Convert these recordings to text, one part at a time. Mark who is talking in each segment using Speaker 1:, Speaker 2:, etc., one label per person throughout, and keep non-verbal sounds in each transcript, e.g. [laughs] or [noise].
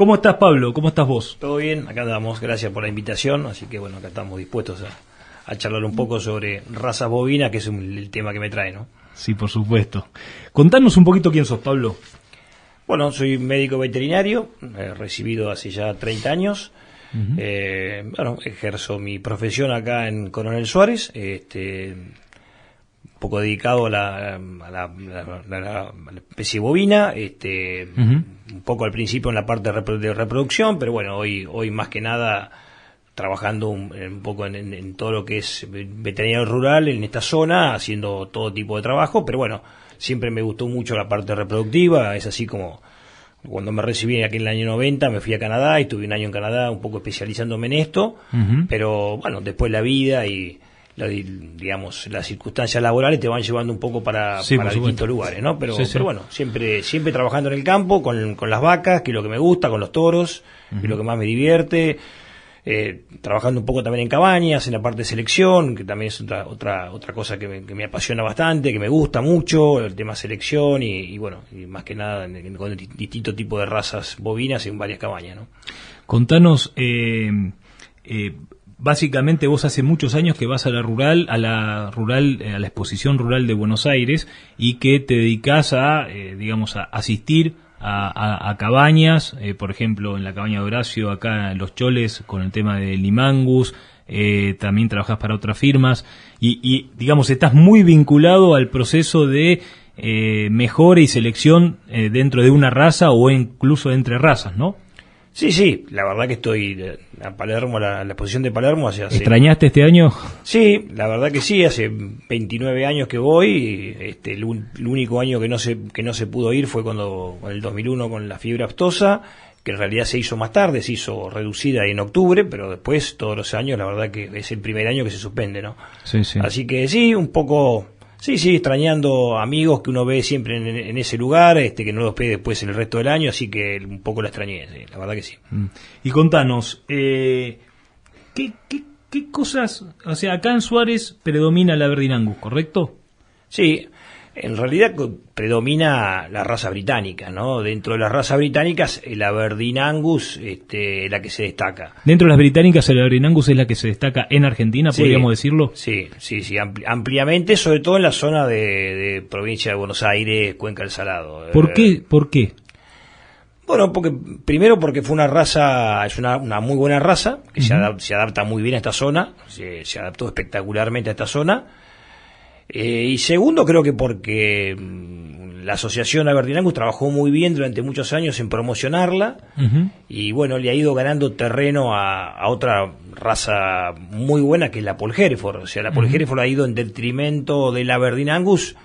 Speaker 1: ¿Cómo estás, Pablo? ¿Cómo estás vos?
Speaker 2: Todo bien, acá andamos, gracias por la invitación, así que bueno, acá estamos dispuestos a, charlar un poco sobre raza bovina, que es el tema que me trae, ¿no?
Speaker 1: Sí, por supuesto. Contanos un poquito quién sos, Pablo.
Speaker 2: Bueno, soy médico veterinario, recibido hace ya 30 años. Eh, bueno, ejerzo mi profesión acá en Coronel Suárez, este, un poco dedicado a la, especie bovina, este, un poco al principio en la parte de reproducción, pero bueno, hoy, hoy más que nada trabajando un, poco en, todo lo que es veterinario rural en esta zona, haciendo todo tipo de trabajo, pero bueno, siempre me gustó mucho la parte reproductiva, es así como cuando me recibí aquí en el año 90 me fui a Canadá y estuve un año en Canadá un poco especializándome en esto, pero bueno, después la vida y digamos las circunstancias laborales te van llevando un poco para, distintos lugares, ¿no? Pero, pero bueno, siempre siempre trabajando en el campo con, con, las vacas, que es lo que me gusta, con los toros, que es lo que más me divierte. Eh, trabajando un poco también en cabañas, en la parte de selección, que también es otra otra otra cosa que me, apasiona bastante, que me gusta mucho, el tema selección y, bueno, y más que nada con distintos tipos de razas bovinas en varias cabañas. ¿no?
Speaker 1: Contanos, eh, eh, básicamente vos hace muchos años que vas a la rural, a la rural, a la exposición rural de Buenos Aires y que te dedicas a, digamos, a asistir a, cabañas, eh, por ejemplo, en la cabaña de Horacio, acá en Los Choles, con el tema de Limangus, eh, también trabajas para otras firmas y, digamos, estás muy vinculado al proceso de eh, mejora y selección dentro de una raza o incluso entre razas, ¿no?
Speaker 2: Sí, sí, la verdad que estoy a Palermo, la, la exposición de Palermo hace,
Speaker 1: ¿Extrañaste este año?
Speaker 2: Sí, la verdad que sí, hace 29 años que voy, este, el, único año que no se que no se pudo ir fue cuando en el 2001 con la fiebre aftosa, que en realidad se hizo más tarde, se hizo reducida en octubre, pero después todos los años, la verdad que es el primer año que se suspende, ¿no?
Speaker 1: Sí, sí.
Speaker 2: Así que sí, un poco Sí, sí, extrañando amigos que uno ve siempre en, ese lugar, este que no los ve después en el resto del año, así que un poco la extrañé, la verdad que sí. Mm.
Speaker 1: Y contanos, eh, ¿qué, qué, qué cosas, o sea, acá en Suárez predomina la Verdinangus, ¿correcto?
Speaker 2: Sí, en realidad predomina la raza británica, ¿no? Dentro de las razas británicas, el Aberdeen Angus este, es la que se destaca.
Speaker 1: Dentro de las británicas, el Aberdeen Angus es la que se destaca en Argentina, podríamos decirlo.
Speaker 2: Sí, sí, sí, ampliamente, sobre todo en la zona de, provincia de Buenos Aires, Cuenca del Salado.
Speaker 1: ¿Por qué? ¿Por qué?
Speaker 2: Bueno, porque primero porque fue una raza, es una, una muy buena raza, que se, adapta, muy bien a esta zona, se, se adaptó espectacularmente a esta zona eh, y segundo, creo que porque mm, la asociación Aberdeen trabajó muy bien durante muchos años en promocionarla y bueno, le ha ido ganando terreno a, otra raza muy buena que es la Paul Hereford. O sea, la Paul Hereford ha ido en detrimento del Aberdeen Angus.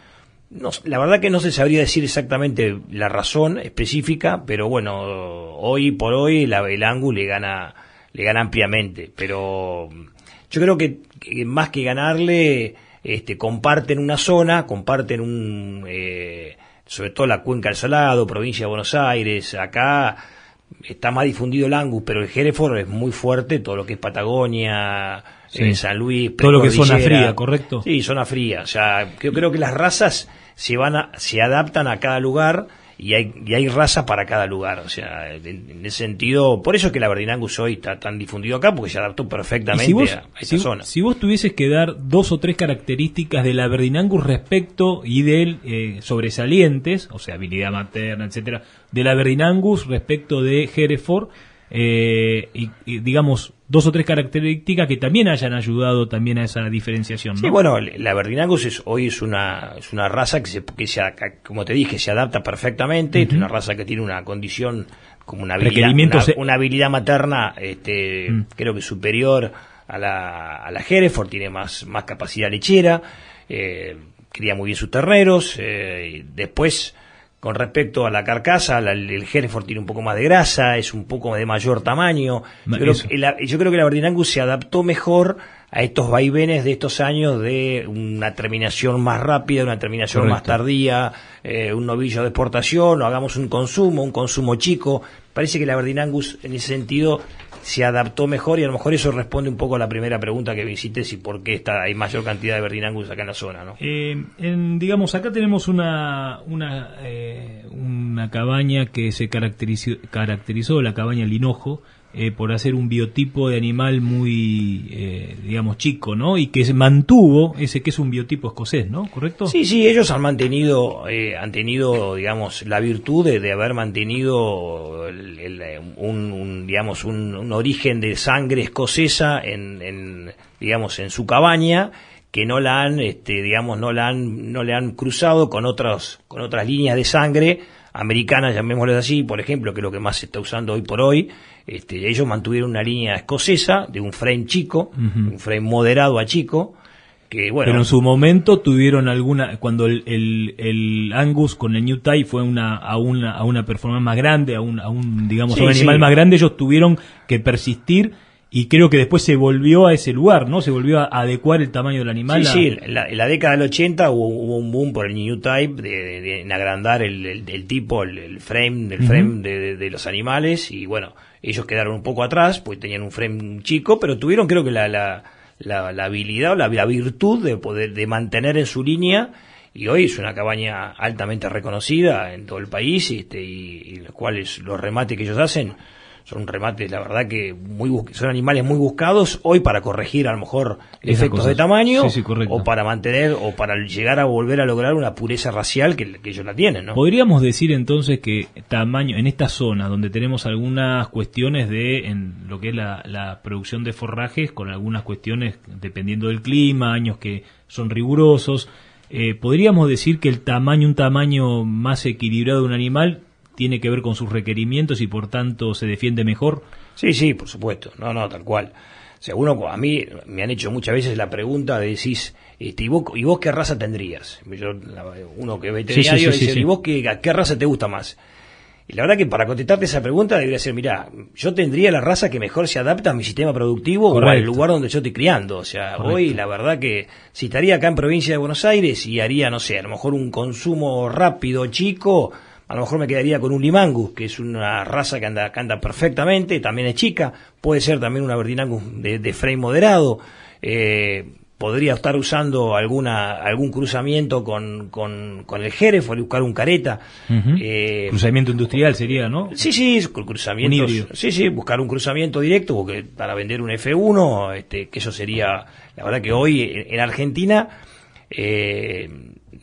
Speaker 2: No, la verdad que no se sabría decir exactamente la razón específica, pero bueno, hoy por hoy el Angus le gana, le gana ampliamente. Pero yo creo que más que ganarle este, comparten una zona, comparten un, eh, sobre todo la cuenca del Salado, provincia de Buenos Aires, acá está más difundido el Angus, pero el Hereford es muy fuerte, todo lo que es Patagonia, eh, San Luis,
Speaker 1: todo lo que es zona fría, correcto.
Speaker 2: Sí, zona fría, o sea, yo creo que las razas se van a, se adaptan a cada lugar y hay, y hay raza para cada lugar. O sea, en, ese sentido, por eso es que la Verdinangus hoy está tan difundido acá, porque se adaptó perfectamente a, esa zona.
Speaker 1: Si vos tuvieses que dar dos o tres características de la Verdinangus respecto y de eh, sobresalientes, o sea, habilidad materna, etcétera, de la Verdinangus respecto de Hereford, eh, y, digamos dos o tres características que también hayan ayudado también a esa diferenciación.
Speaker 2: Sí, bueno, la Verdinangus es, hoy es una, es una raza que, se, que se, como te dije, se adapta perfectamente, es una raza que tiene una condición como una habilidad, una, habilidad materna, este, mm. creo que superior a la, a la Hereford, tiene más, más capacidad lechera, eh, cría muy bien sus terneros, eh, después con respecto a la carcasa, el Hereford tiene un poco más de grasa, es un poco de mayor tamaño. Yo creo, que la, yo creo, que la se adaptó mejor a estos vaivenes de estos años de una terminación más rápida, una terminación más tardía, eh, un novillo de exportación, o hagamos un consumo, un consumo chico. Parece que la Verdinangus en ese sentido se adaptó mejor y a lo mejor eso responde un poco a la primera pregunta que hiciste, si por qué está, hay mayor cantidad de Berdinangus acá en la zona, ¿no?
Speaker 1: Eh, digamos, acá tenemos una, una, eh, una cabaña que se caracterizó, caracterizó la cabaña Linojo, eh, por hacer un biotipo de animal muy, eh, digamos, chico, ¿no? Y que mantuvo ese que es un biotipo escocés, ¿no? ¿Correcto?
Speaker 2: Sí, sí, ellos han mantenido, eh, han tenido, digamos, la virtud de, haber mantenido un, digamos, un, origen de sangre escocesa en, en, digamos, en su cabaña que no la han, este, digamos, no la han, no le han cruzado con otras, con otras líneas de sangre americanas, llamémosles así, por ejemplo, que es lo que más se está usando hoy por hoy, este, ellos mantuvieron una línea escocesa de un frame chico, un frame moderado a chico, que bueno.
Speaker 1: Pero en su momento tuvieron alguna, cuando el, el, Angus con el New Type fue una, a, una, a una performance más grande, a un, a un digamos, un animal más grande, ellos tuvieron que persistir y creo que después se volvió a ese lugar, ¿no? Se volvió a adecuar el tamaño del animal.
Speaker 2: Sí, sí, en la, década del 80 hubo, un boom por el New Type de, en agrandar el, tipo, el, frame, del frame de, los animales y bueno, ellos quedaron un poco atrás, pues tenían un frame chico, pero tuvieron creo que la, la, la, habilidad o la, virtud de poder de mantener en su línea y hoy es una cabaña altamente reconocida en todo el país este, y, y los cuales los remates que ellos hacen son remates, la verdad que muy son animales muy buscados hoy para corregir a lo mejor efectos de tamaño o para mantener o para llegar a volver a lograr una pureza racial que, ellos la tienen, ¿no?
Speaker 1: Podríamos decir entonces que tamaño en esta zona donde tenemos algunas cuestiones de en lo que es la, producción de forrajes con algunas cuestiones dependiendo del clima, años que son rigurosos, eh, podríamos decir que el tamaño, un tamaño más equilibrado de un animal tiene que ver con sus requerimientos y por tanto se defiende mejor?
Speaker 2: Sí, sí, por supuesto. No, no, tal cual. O sea, uno, a mí me han hecho muchas veces la pregunta de decís, este, ¿y, vos, ¿y vos qué raza tendrías? uno que veterinario dice, ¿y vos qué, qué raza te gusta más? Y la verdad que para contestarte esa pregunta debería ser, mira, yo tendría la raza que mejor se adapta a mi sistema productivo o al lugar donde yo estoy criando. O sea, hoy la verdad que si estaría acá en provincia de Buenos Aires y haría, no sé, a lo mejor un consumo rápido, chico, a lo mejor me quedaría con un Limangus, que es una raza que anda, anda perfectamente, también es chica, puede ser también una Berdinangus de, frame moderado, eh, podría estar usando alguna algún cruzamiento con, con, con el Jerez o buscar un careta.
Speaker 1: Eh, cruzamiento industrial sería, ¿no?
Speaker 2: Sí, sí, cruzamiento. Sí, sí, buscar un cruzamiento directo porque para vender un F1, este, que eso sería, la verdad que hoy en, Argentina eh,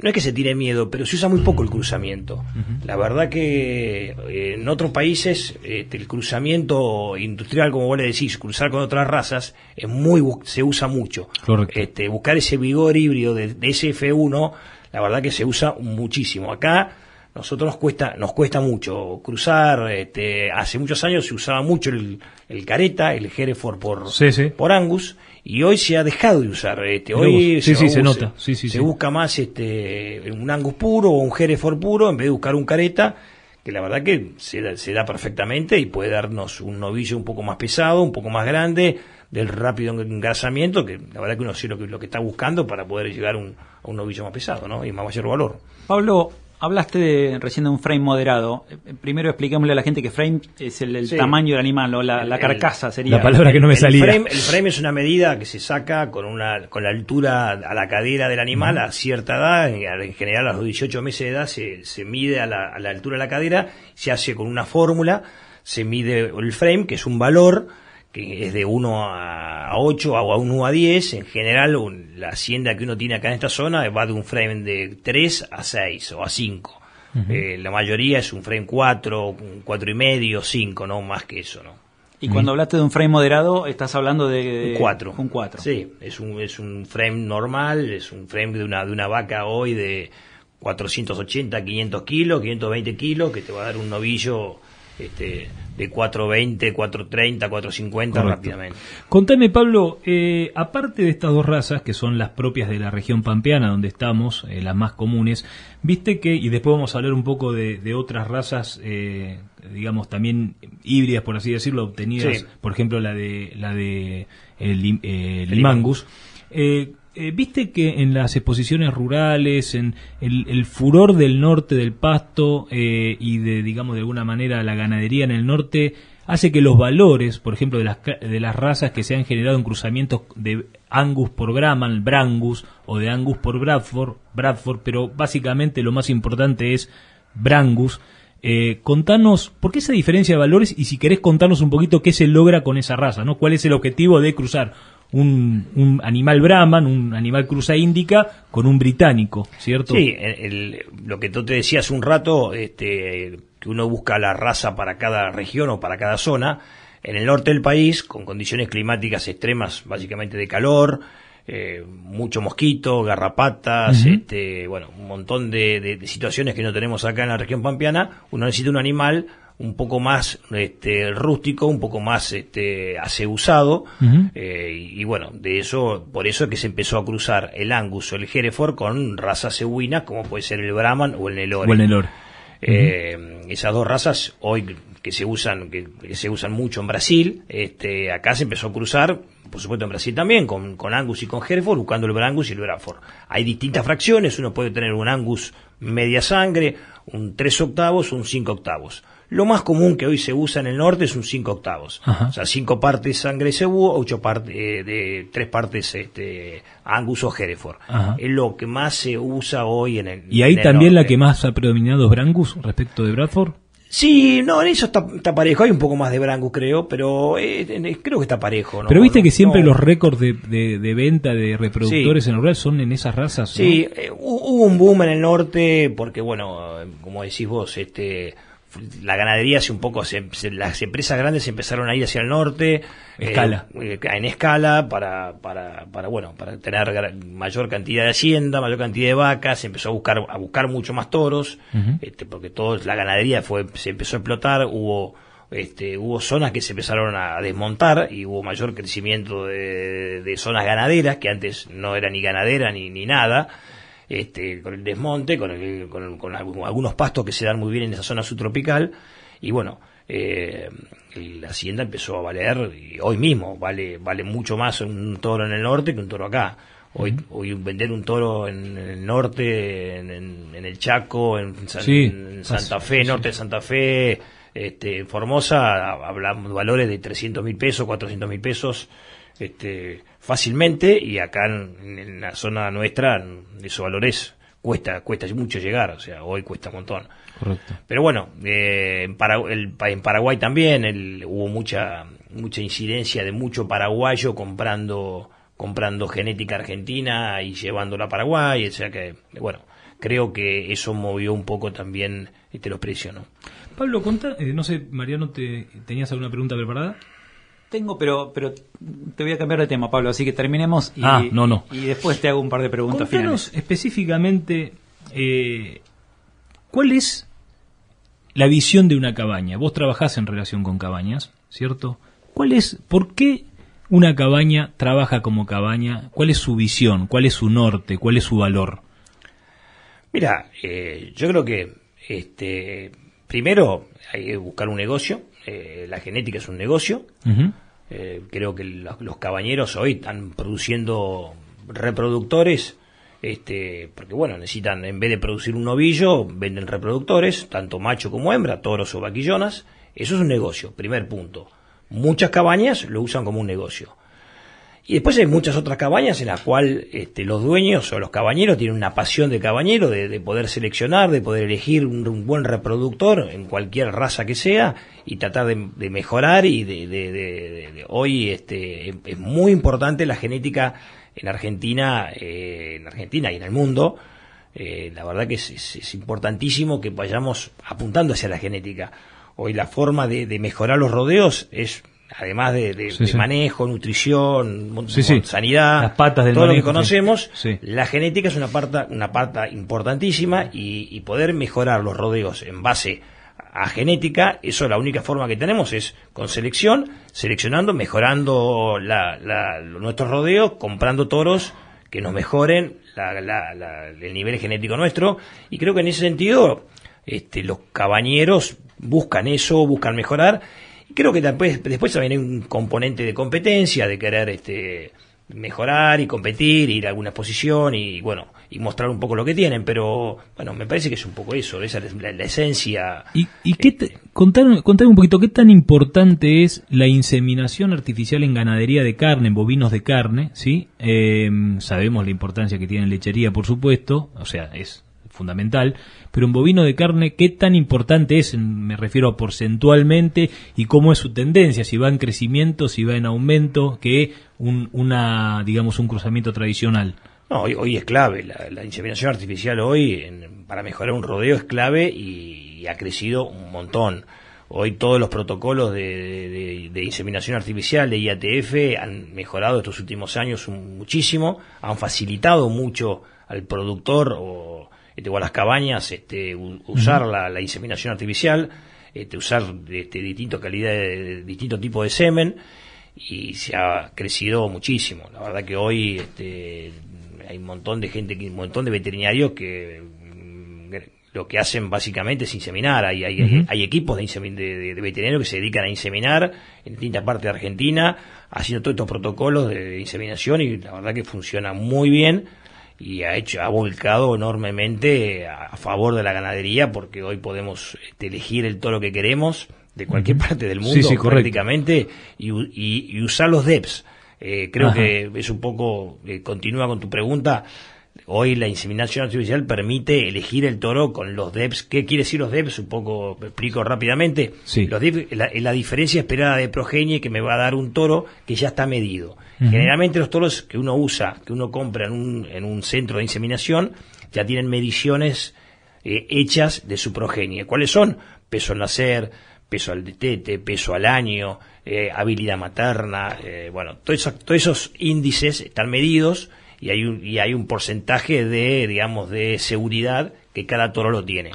Speaker 2: no es que se tire miedo, pero se usa muy poco el cruzamiento. La verdad que eh, en otros países este, el cruzamiento industrial, como vos le decís, cruzar con otras razas, es muy se usa mucho. Este, buscar ese vigor híbrido de, de ese F1, la verdad que se usa muchísimo. Acá nosotros nos cuesta nos cuesta mucho cruzar este, hace muchos años se usaba mucho el, el careta el Hereford por por Angus y hoy se ha dejado de usar este hoy
Speaker 1: se, se, nota.
Speaker 2: Se busca más este un Angus puro o un Hereford puro en vez de buscar un careta que la verdad que se, se da perfectamente y puede darnos un novillo un poco más pesado un poco más grande del rápido engrasamiento que la verdad que uno sí lo que, lo que está buscando para poder llegar un, a un novillo más pesado ¿no? y más mayor valor.
Speaker 3: Pablo Hablaste de, recién de un frame moderado. Eh, primero expliquémosle a la gente que frame es el, tamaño del animal, o la, carcasa sería.
Speaker 1: La palabra que no me salía.
Speaker 2: Frame, el frame es una medida que se saca con una con la altura a la cadera del animal a cierta edad, en general a los 18 meses de edad se, se mide a la, a la altura de la cadera, se hace con una fórmula, se mide el frame, que es un valor, que es de 1 a 8 o a 1 a 10. En general, la hacienda que uno tiene acá en esta zona va de un frame de 3 a 6 o a 5. Eh, la mayoría es un frame 4, 4 y medio, 5, no más que eso, ¿no?
Speaker 3: Y cuando hablaste de un frame moderado, estás hablando de...
Speaker 2: Un 4.
Speaker 3: Un 4.
Speaker 2: Sí, es un, es un frame normal, es un frame de una, de una vaca hoy de 480, 500 kilos, 520 kilos, que te va a dar un novillo este, de 420, 430, 450 rápidamente.
Speaker 1: Contame, Pablo, eh, aparte de estas dos razas, que son las propias de la región pampeana, donde estamos, eh, las más comunes, viste que, y después vamos a hablar un poco de, otras razas, eh, digamos, también híbridas, por así decirlo, obtenidas, por ejemplo, la de, la de el, Limangus. Eh, viste que en las exposiciones rurales, en el, furor del norte del pasto eh, y de, digamos, de alguna manera la ganadería en el norte, hace que los valores, por ejemplo, de las, de las razas que se han generado en cruzamientos de Angus por Brahman, Brangus, o de Angus por Bradford, Bradford pero básicamente lo más importante es Brangus. Eh, contanos, ¿por qué esa diferencia de valores? Y si querés contarnos un poquito qué se logra con esa raza, ¿no? ¿Cuál es el objetivo de cruzar un, animal Brahman, un animal cruza índica, con un británico, ¿cierto?
Speaker 2: Sí, lo que tú te decías un rato, este, que uno busca la raza para cada región o para cada zona. En el norte del país, con condiciones climáticas extremas, básicamente de calor, eh, mucho mosquito, garrapatas, este, bueno, un montón de, situaciones que no tenemos acá en la región pampeana, uno necesita un animal un poco más este, rústico, un poco más este, aseusado, eh, y, bueno, de eso, por eso es que se empezó a cruzar el Angus o el Hereford con razas cebuinas, como puede ser el Brahman o el Nelore.
Speaker 1: O el Nelore.
Speaker 2: Eh, esas dos razas hoy que se usan que, se usan mucho en Brasil, este, acá se empezó a cruzar, por supuesto en Brasil también, con, con Angus y con Hereford, buscando el Brangus y el Bradford. Hay distintas fracciones, uno puede tener un Angus media sangre, un 3 octavos, un 5 octavos. Lo más común que hoy se usa en el norte es un 5 octavos. O sea, 5 partes sangre cebú, 8 partes, eh, de 3 partes este, Angus o Hereford. Es lo que más se usa hoy en el
Speaker 1: ¿Y ahí también la que más ha predominado es Brangus respecto de Bradford?
Speaker 2: Sí, no, en eso está, parejo. Hay un poco más de Brangus, creo, pero eh, creo que está parejo.
Speaker 1: Pero viste que siempre los récords de, de, venta de reproductores en el rural son en esas razas.
Speaker 2: Sí, eh, hubo un boom en el norte porque, bueno, como decís vos, este la ganadería hace un poco, las empresas grandes empezaron a ir hacia el norte,
Speaker 1: eh, escala.
Speaker 2: Eh, en escala, para, para, para, bueno, para tener mayor cantidad de hacienda, mayor cantidad de vacas, se empezó a buscar, a buscar mucho más toros, este, porque todo, la ganadería fue, se empezó a explotar, hubo, este, hubo zonas que se empezaron a desmontar y hubo mayor crecimiento de, de zonas ganaderas, que antes no era ni ganadera ni, ni nada, este, con el desmonte, con, el, con, algunos pastos que se dan muy bien en esa zona subtropical, y bueno, eh, la hacienda empezó a valer, y hoy mismo vale, vale mucho más un toro en el norte que un toro acá. Hoy, hoy vender un toro en, el norte, en, el Chaco, en, Santa Fe, norte de Santa Fe, este, Formosa, hablamos de valores de 300 mil pesos, 400 mil pesos, este, fácilmente y acá en, la zona nuestra esos valores cuesta cuesta mucho llegar, o sea, hoy cuesta un montón.
Speaker 1: Correcto.
Speaker 2: Pero bueno, eh, en, en, Paraguay también el, hubo mucha mucha incidencia de mucho paraguayo comprando comprando genética argentina y llevándola a Paraguay, o sea que bueno, creo que eso movió un poco también este los precios, ¿no?
Speaker 1: Pablo, conta, eh, no sé, Mariano, te, ¿tenías alguna pregunta preparada?
Speaker 3: Tengo, pero, pero te voy a cambiar de tema, Pablo, así que terminemos y,
Speaker 1: ah, no, no.
Speaker 3: y después te hago un par de preguntas
Speaker 1: Contanos específicamente, eh, ¿cuál es la visión de una cabaña? Vos trabajás en relación con cabañas, ¿cierto? ¿Cuál es, por qué una cabaña trabaja como cabaña? ¿Cuál es su visión? ¿Cuál es su norte? ¿Cuál es su valor?
Speaker 2: Mira, eh, yo creo que este, primero hay que buscar un negocio. Eh, la genética es un negocio. Eh, creo que los, cabañeros hoy están produciendo reproductores, este, porque bueno, necesitan, en vez de producir un novillo, venden reproductores, tanto macho como hembra, toros o vaquillonas. Eso es un negocio, primer punto. Muchas cabañas lo usan como un negocio. Y después hay muchas otras cabañas en las cuales este, los dueños o los cabañeros tienen una pasión de cabañero, de, poder seleccionar, de poder elegir un, buen reproductor en cualquier raza que sea y tratar de, mejorar y de, hoy este, es muy importante la genética en Argentina, eh, en Argentina y en el mundo. Eh, la verdad que es, importantísimo que vayamos apuntando hacia la genética. Hoy la forma de mejorar los rodeos es además de, manejo, nutrición, sanidad,
Speaker 1: Las patas
Speaker 2: todo lo que conocemos, la genética es una parte, una parte importantísima y, poder mejorar los rodeos en base a genética, eso la única forma que tenemos es con selección, seleccionando, mejorando nuestros rodeos, comprando toros que nos mejoren el nivel genético nuestro. Y creo que en ese sentido este, los cabañeros buscan eso, buscan mejorar Creo que después, después también hay un componente de competencia, de querer este, mejorar y competir, ir a alguna exposición y bueno, y mostrar un poco lo que tienen, pero bueno, me parece que es un poco eso, esa es la, esencia.
Speaker 1: ¿Y, y qué te, contar, un poquito qué tan importante es la inseminación artificial en ganadería de carne, en bovinos de carne, ¿sí? Em, sabemos la importancia que tiene en lechería, por supuesto, o sea, es fundamental, pero un bovino de carne, ¿qué tan importante es? Me refiero porcentualmente y cómo es su tendencia, si va en crecimiento, si va en aumento, que un, una, digamos, un cruzamiento tradicional.
Speaker 2: No, hoy, es clave. La, inseminación artificial hoy, para mejorar un rodeo, es clave y, ha crecido un montón. Hoy todos los protocolos de, inseminación artificial, de IATF, han mejorado estos últimos años muchísimo, han facilitado mucho al productor o, este, a las cabañas este, usar la, inseminación artificial, este, usar este, distinto calidad, de, distinto tipo de semen y se ha crecido muchísimo. La verdad que hoy este, hay un montón de gente, un montón de veterinarios que mm, lo que hacen básicamente es inseminar. Hay, hay, equipos de, de, veterinarios que se dedican a inseminar en distintas partes de Argentina, haciendo todos estos protocolos de inseminación y la verdad que funciona muy bien y ha hecho ha volcado enormemente a, favor de la ganadería porque hoy podemos este, elegir el toro que queremos de cualquier parte del mundo prácticamente y, usar los DEPs eh, creo que es un poco, eh, continúa con tu pregunta, hoy la inseminación artificial permite elegir el toro con los DEPs. ¿Qué quiere decir los DEPs? Un poco explico rápidamente. Los DEPs es la, diferencia esperada de progenie que me va a dar un toro que ya está medido. Generalmente los toros que uno usa, que uno compra en un, en un centro de inseminación, ya tienen mediciones eh, hechas de su progenie. ¿Cuáles son? Peso al nacer, peso al detete, peso al año, eh, habilidad materna, eh, bueno, todos esos, índices están medidos y hay un, y hay un porcentaje de, digamos, de seguridad que cada toro lo tiene.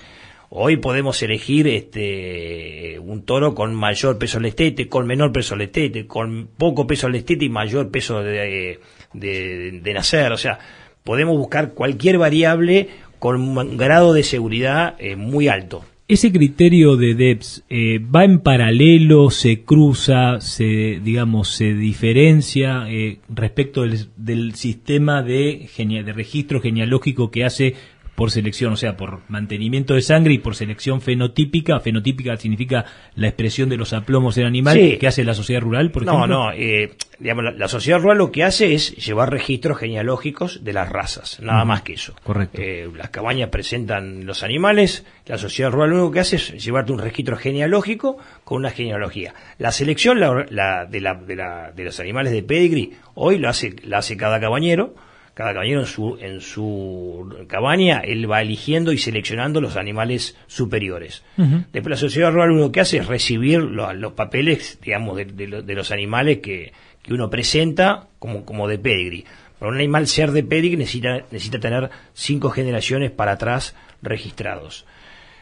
Speaker 2: Hoy podemos elegir este un toro con mayor peso al estete, con menor peso al estete, con poco peso al estete y mayor peso de, de nacer. O sea, podemos buscar cualquier variable con un grado de seguridad eh, muy alto.
Speaker 1: Ese criterio de DEPS eh, va en paralelo, se cruza, se digamos se diferencia eh, respecto del, del sistema de, de registro genealógico que hace por selección, o sea, por mantenimiento de sangre y por selección fenotípica. Fenotípica significa la expresión de los aplomos en animal que hace la sociedad rural, por
Speaker 2: ejemplo. No, no, eh, digamos, la, sociedad rural lo que hace es llevar registros genealógicos de las razas, nada más que eso.
Speaker 1: Correcto.
Speaker 2: Eh, las cabañas presentan los animales, la sociedad rural lo único que hace es llevarte un registro genealógico con una genealogía. La selección la, de, de, los animales de pedigree hoy lo hace, la hace cada cabañero cada caballero en su, en su cabaña, él va eligiendo y seleccionando los animales superiores. Después la sociedad rural lo que hace es recibir los, papeles, digamos, de, los animales que, uno presenta como, como de pedigree. Para un animal ser de pedigree necesita, necesita tener cinco generaciones para atrás registrados.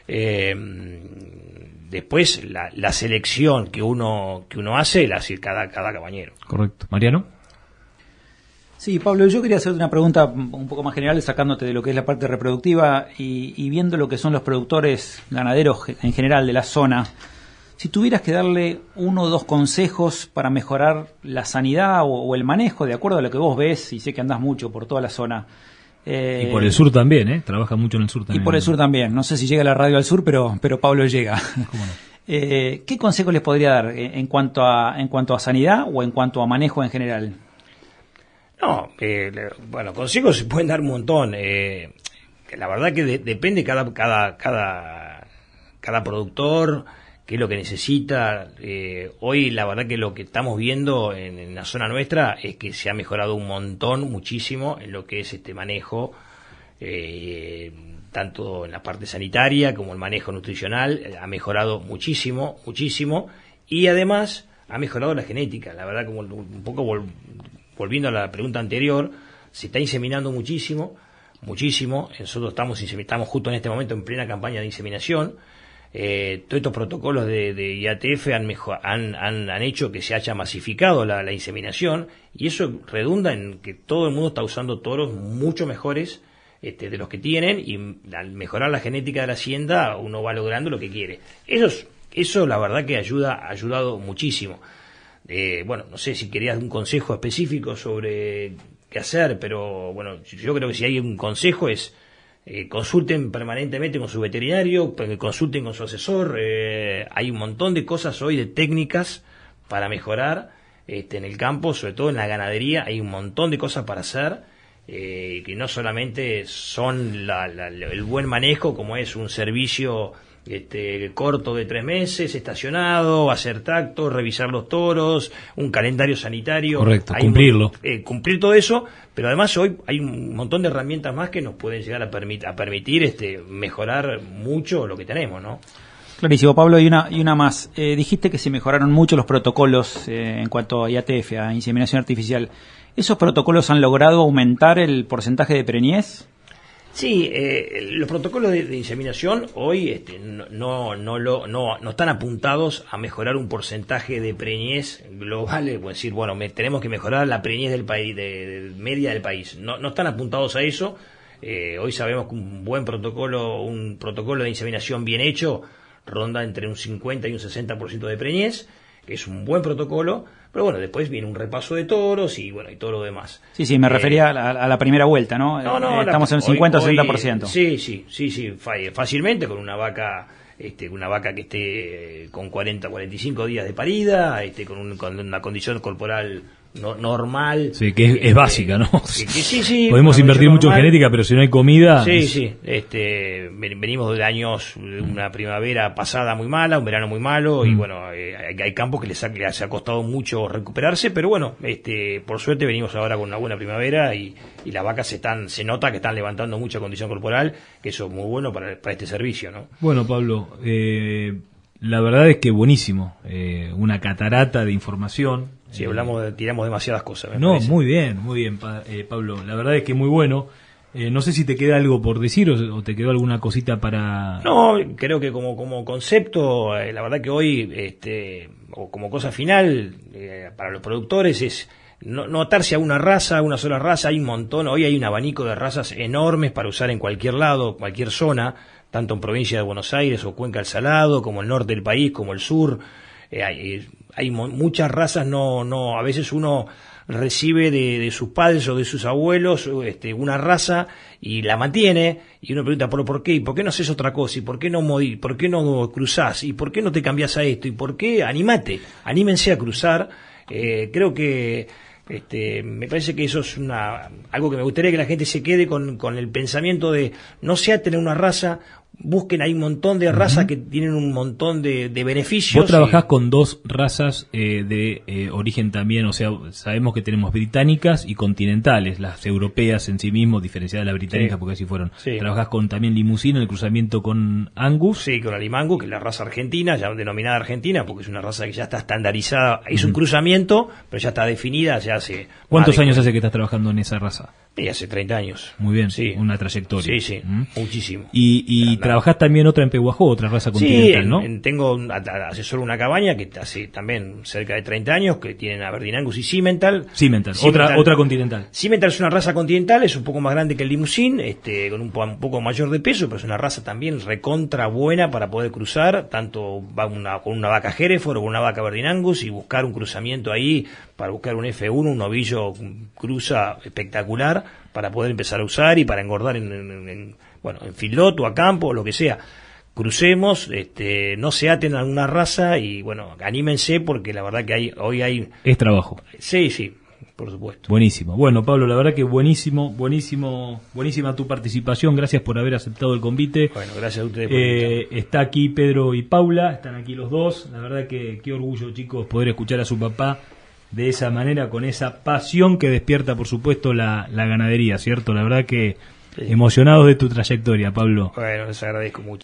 Speaker 2: Eh, después la, la, selección que uno que uno hace la hace cada cada cabañero.
Speaker 1: Correcto. Mariano.
Speaker 3: Sí, Pablo, yo quería hacerte una pregunta un poco más general, sacándote de lo que es la parte reproductiva y, viendo lo que son los productores ganaderos en general de la zona. Si tuvieras que darle uno o dos consejos para mejorar la sanidad o, el manejo, de acuerdo a lo que vos ves, y sé que andás mucho por toda la zona.
Speaker 1: Eh, y por el sur también, ¿eh? Trabaja mucho en el sur también.
Speaker 3: Y por el sur también. No sé si llega la radio al sur, pero, pero Pablo llega. [laughs] Eh, ¿Qué consejos les podría dar en cuanto, a, en cuanto a sanidad o en cuanto a manejo en general?
Speaker 2: No, eh, bueno, consejos se pueden dar un montón. Eh, la verdad que depende cada, cada, cada, cada productor, qué es lo que necesita. Eh, hoy la verdad que lo que estamos viendo en, la zona nuestra es que se ha mejorado un montón, muchísimo, en lo que es este manejo, eh, tanto en la parte sanitaria como el manejo nutricional, ha mejorado muchísimo, muchísimo, y además ha mejorado la genética. La verdad, como un poco volviendo a la pregunta anterior, se está inseminando muchísimo, muchísimo. Nosotros estamos, estamos justo en este momento en plena campaña de inseminación. Eh, todos estos protocolos de, IATF han, han, han, hecho que se haya masificado la, inseminación y eso redunda en que todo el mundo está usando toros mucho mejores este, de los que tienen y al mejorar la genética de la hacienda uno va logrando lo que quiere. Eso, eso la verdad que ayuda, ha ayudado muchísimo. Eh, bueno, no sé si querías un consejo específico sobre que hacer, pero bueno, yo creo que si hay un consejo es eh, consulten permanentemente con su veterinario, consulten con su asesor. Eh, hay un montón de cosas hoy de técnicas para mejorar este, en el campo, sobre todo en la ganadería. Hay un montón de cosas para hacer. Eh, que no solamente son el buen manejo, como es un servicio este, corto de tres meses, estacionado, hacer tacto, revisar los toros, un calendario sanitario.
Speaker 1: Correcto, cumplirlo.
Speaker 2: Eh, cumplir todo eso, pero además hoy hay un montón de herramientas más que nos pueden llegar a, a permitir este, mejorar mucho lo que tenemos, ¿no?
Speaker 3: Clarísimo, Pablo, y una, y una más. Eh, dijiste que se mejoraron mucho los protocolos eh, en cuanto a IATF, a inseminación artificial. ¿Esos protocolos han logrado aumentar el porcentaje de preñez?
Speaker 2: Sí, eh, los protocolos de, inseminación hoy este, no, no, lo, no, no, están apuntados a mejorar un porcentaje de preñez global, es decir, bueno, tenemos que mejorar la preñez del país, de, media del país. No, no están apuntados a eso. Eh, hoy sabemos que un buen protocolo, un protocolo de inseminación bien hecho, ronda entre un 50 y un 60% de preñez, es un buen protocolo pero bueno, después viene un repaso de toros y bueno, y todo lo demás.
Speaker 3: Sí, sí, me refería eh, a la, primera vuelta, ¿no?
Speaker 2: no, no
Speaker 3: eh, Estamos en 50 o 60%.
Speaker 2: Sí, sí, sí, sí, fácilmente con una vaca este, una vaca que esté eh, con 40, 45 días de parida, este, con, con una condición corporal normal.
Speaker 1: Sí, que es,
Speaker 2: este,
Speaker 1: básica, ¿no?
Speaker 2: sí, sí,
Speaker 1: Podemos invertir mucho en genética, pero si no hay comida.
Speaker 2: Sí, sí. Este, venimos de años, de una primavera pasada muy mala, un verano muy malo, y mm. bueno, eh, hay, campos que les ha, les ha costado mucho recuperarse, pero bueno, este, por suerte venimos ahora con una buena primavera y, y las vacas se, están, se nota que están levantando mucha condición corporal, que eso es muy bueno para, para este servicio, ¿no?
Speaker 1: Bueno, Pablo, eh, la verdad es que buenísimo, eh, una catarata de información.
Speaker 2: Sí, hablamos, tiramos demasiadas cosas.
Speaker 1: no, muy bien, muy bien, eh, Pablo. La verdad es que muy bueno. Eh, no sé si te queda algo por decir o, te quedó alguna cosita para.
Speaker 2: No, creo que como, como concepto, la verdad que hoy, este, o como cosa final, para los productores es no, no, atarse a una raza, a una sola raza, hay un montón, hoy hay un abanico de razas enormes para usar en cualquier lado, cualquier zona tanto en provincia de Buenos Aires o Cuenca del Salado, como el norte del país, como el sur. Eh, hay, muchas razas, no, no, a veces uno recibe de, de, sus padres o de sus abuelos este, una raza y la mantiene y uno pregunta ¿por, por qué? ¿y por qué no haces otra cosa? ¿y por qué no modir? ¿por qué no cruzás? ¿y por qué no te cambias a esto? ¿y por qué? Animate, anímense a cruzar eh, creo que este, me parece que eso es una, algo que me gustaría que la gente se quede con, con el pensamiento de no sea tener una raza busquen, hay un montón de razas que tienen un montón de, beneficios.
Speaker 1: Vos trabajás con dos razas eh, de eh, origen también, o sea, sabemos que tenemos británicas y continentales, las europeas en sí mismos, diferenciadas de las británicas, porque así fueron. Trabajás con también limusina, el cruzamiento con Angus.
Speaker 2: Sí, con la Limangus, que es la raza argentina, ya denominada argentina, porque es una raza que ya está estandarizada, es un cruzamiento, pero ya está definida, ya hace...
Speaker 1: ¿Cuántos años hace que estás trabajando en esa raza?
Speaker 2: Y hace 30 años.
Speaker 1: Muy bien, sí. una trayectoria.
Speaker 2: Sí, sí, muchísimo.
Speaker 1: Y, y trabajás también otra en Pehuajó, otra raza continental,
Speaker 2: sí,
Speaker 1: ¿no?
Speaker 2: tengo asesor una cabaña que hace también cerca de 30 años, que tienen a Verdinangus y Cimental.
Speaker 1: Cimental, otra, otra continental.
Speaker 2: Cimental es una raza continental, es un poco más grande que el Limusín, este, con un, poco mayor de peso, pero es una raza también recontra buena para poder cruzar, tanto va una, con una vaca Hereford o con una vaca Verdinangus y buscar un cruzamiento ahí para buscar un F1, un novillo cruza espectacular para poder empezar a usar y para engordar en, bueno, en filot o a campo lo que sea. Crucemos, este, no se aten a una raza y bueno, anímense porque la verdad que hay, hoy hay...
Speaker 1: Es trabajo.
Speaker 2: Sí, sí, por supuesto.
Speaker 1: Buenísimo. Bueno, Pablo, la verdad que buenísimo, buenísimo, buenísima tu participación. Gracias por haber aceptado el convite.
Speaker 2: Bueno, gracias a ustedes.
Speaker 1: Eh, está aquí Pedro y Paula, están aquí los dos. La verdad que qué orgullo, chicos, poder escuchar a su papá de esa manera, con esa pasión que despierta, por supuesto, la, la ganadería, ¿cierto? La verdad que emocionados de tu trayectoria, Pablo.
Speaker 2: Bueno, les agradezco mucho.